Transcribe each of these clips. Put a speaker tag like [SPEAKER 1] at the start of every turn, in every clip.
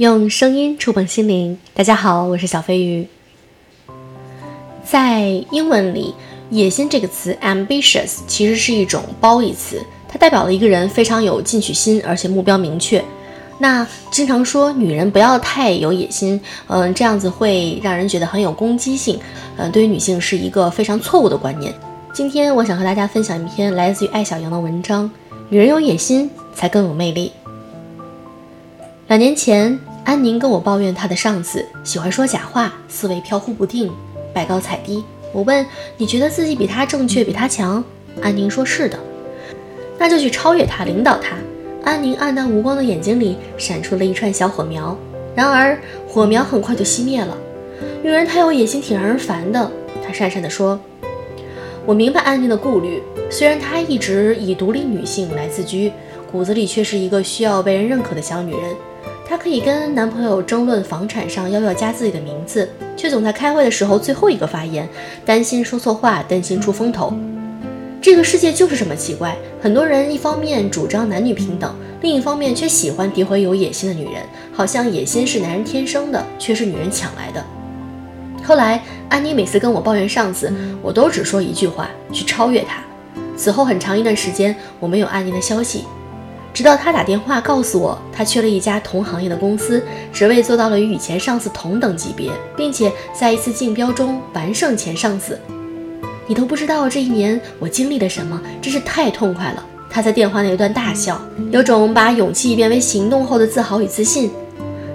[SPEAKER 1] 用声音触碰心灵。大家好，我是小飞鱼。在英文里，“野心”这个词 （ambitious） 其实是一种褒义词，它代表了一个人非常有进取心，而且目标明确。那经常说女人不要太有野心，嗯，这样子会让人觉得很有攻击性，嗯，对于女性是一个非常错误的观念。今天我想和大家分享一篇来自于艾小羊的文章：女人有野心才更有魅力。两年前，安宁跟我抱怨她的上司喜欢说假话，思维飘忽不定，拜高踩低。我问：“你觉得自己比他正确，比他强？”安宁说：“是的。”那就去超越他，领导他。安宁暗淡无光的眼睛里闪出了一串小火苗，然而火苗很快就熄灭了。女人太有野心，挺让人烦的。她讪讪地说。我明白安宁的顾虑，虽然她一直以独立女性来自居，骨子里却是一个需要被人认可的小女人。她可以跟男朋友争论房产上要不要加自己的名字，却总在开会的时候最后一个发言，担心说错话，担心出风头。这个世界就是这么奇怪，很多人一方面主张男女平等，另一方面却喜欢诋毁有野心的女人，好像野心是男人天生的，却是女人抢来的。后来，安妮每次跟我抱怨上司，我都只说一句话：去超越他。此后很长一段时间，我没有安妮的消息，直到他打电话告诉我，他去了一家同行业的公司，职位做到了与以前上司同等级别，并且在一次竞标中完胜前上司。你都不知道这一年我经历了什么，真是太痛快了。他在电话那一段大笑，有种把勇气变为行动后的自豪与自信。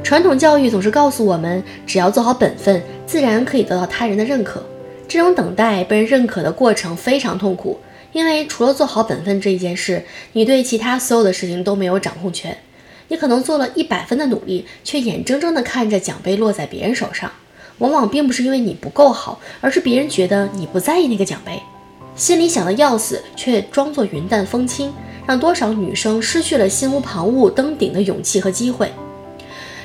[SPEAKER 1] 传统教育总是告诉我们，只要做好本分，自然可以得到他人的认可。这种等待被人认可的过程非常痛苦，因为除了做好本分这一件事，你对其他所有的事情都没有掌控权。你可能做了一百分的努力，却眼睁睁地看着奖杯落在别人手上。往往并不是因为你不够好，而是别人觉得你不在意那个奖杯，心里想的要死，却装作云淡风轻，让多少女生失去了心无旁骛登顶的勇气和机会。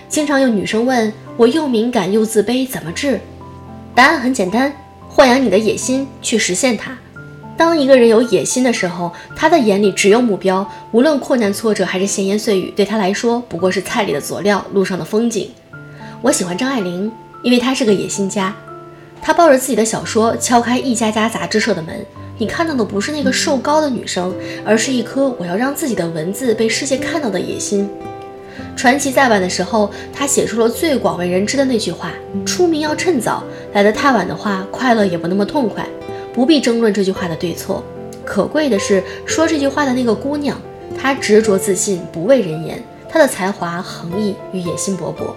[SPEAKER 1] 经常有女生问我，又敏感又自卑，怎么治？答案很简单，豢养你的野心，去实现它。当一个人有野心的时候，他的眼里只有目标，无论困难挫折还是闲言碎语，对他来说不过是菜里的佐料，路上的风景。我喜欢张爱玲，因为她是个野心家。她抱着自己的小说，敲开一家家杂志社的门。你看到的不是那个瘦高的女生，而是一颗我要让自己的文字被世界看到的野心。传奇再晚的时候，他写出了最广为人知的那句话：“出名要趁早，来得太晚的话，快乐也不那么痛快。”不必争论这句话的对错，可贵的是说这句话的那个姑娘，她执着自信，不畏人言，她的才华横溢与野心勃勃。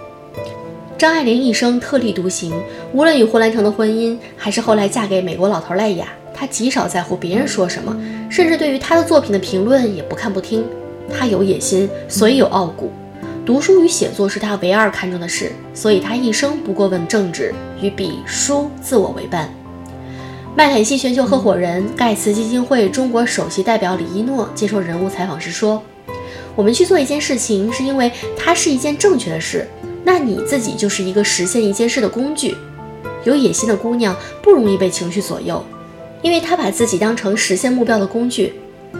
[SPEAKER 1] 张爱玲一生特立独行，无论与胡兰成的婚姻，还是后来嫁给美国老头赖雅，她极少在乎别人说什么，甚至对于她的作品的评论也不看不听。她有野心，所以有傲骨。读书与写作是她唯二看重的事，所以她一生不过问政治，与笔书自我为伴。麦肯锡全球合伙人、盖茨基金会中国首席代表李一诺接受人物采访时说：“我们去做一件事情，是因为它是一件正确的事。那你自己就是一个实现一件事的工具。有野心的姑娘不容易被情绪左右，因为她把自己当成实现目标的工具。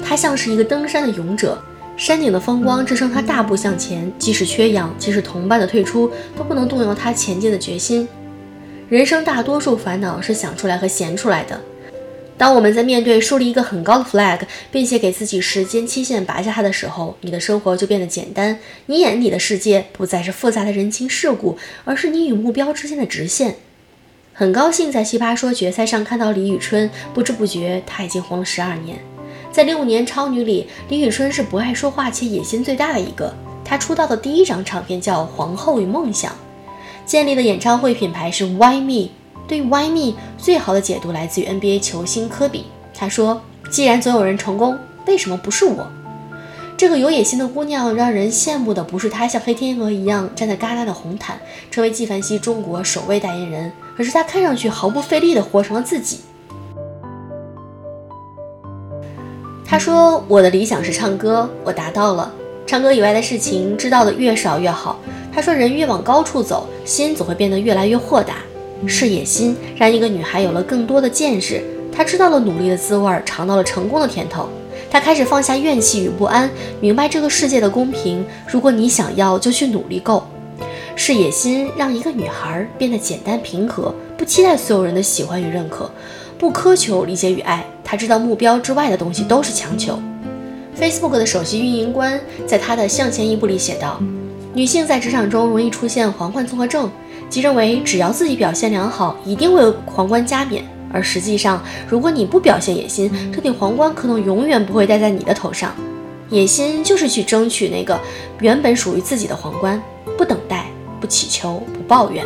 [SPEAKER 1] 她像是一个登山的勇者。”山顶的风光支撑她大步向前，即使缺氧，即使同伴的退出，都不能动摇她前进的决心。人生大多数烦恼是想出来和闲出来的。当我们在面对树立一个很高的 flag，并且给自己时间期限拔下它的时候，你的生活就变得简单。你眼里的世界不再是复杂的人情世故，而是你与目标之间的直线。很高兴在奇葩说决赛上看到李宇春，不知不觉他已经红了十二年。在零五年超女里，李宇春是不爱说话且野心最大的一个。她出道的第一张唱片叫《皇后与梦想》，建立的演唱会品牌是 Why Me。对 Why Me，最好的解读来自于 NBA 球星科比。他说：“既然总有人成功，为什么不是我？”这个有野心的姑娘，让人羡慕的不是她像黑天鹅一样站在戛纳的红毯，成为纪梵希中国首位代言人，而是她看上去毫不费力地活成了自己。他说：“我的理想是唱歌，我达到了。唱歌以外的事情知道的越少越好。”他说：“人越往高处走，心总会变得越来越豁达。是野心让一个女孩有了更多的见识，她知道了努力的滋味，尝到了成功的甜头。她开始放下怨气与不安，明白这个世界的公平。如果你想要，就去努力够。是野心让一个女孩变得简单平和，不期待所有人的喜欢与认可，不苛求理解与爱。她知道目标之外的东西都是强求。Facebook 的首席运营官在他的《向前一步》里写道：“女性在职场中容易出现皇冠综合症，即认为只要自己表现良好，一定会有皇冠加冕。而实际上，如果你不表现野心，这顶皇冠可能永远不会戴在你的头上。野心就是去争取那个原本属于自己的皇冠，不等待，不祈求，不抱怨。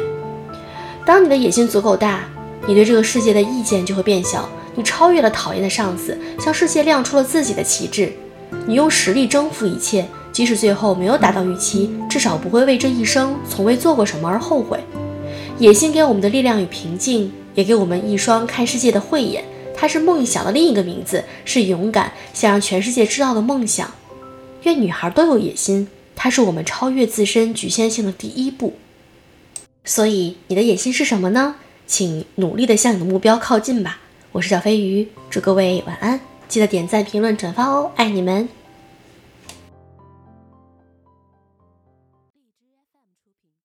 [SPEAKER 1] 当你的野心足够大，你对这个世界的意见就会变小。你超越了讨厌的上司，向世界亮出了自己的旗帜。”你用实力征服一切，即使最后没有达到预期，至少不会为这一生从未做过什么而后悔。野心给我们的力量与平静，也给我们一双看世界的慧眼。它是梦想的另一个名字，是勇敢想让全世界知道的梦想。愿女孩都有野心，它是我们超越自身局限性的第一步。所以，你的野心是什么呢？请努力的向你的目标靠近吧。我是小飞鱼，祝各位晚安。记得点赞、评论、转发哦，爱你们！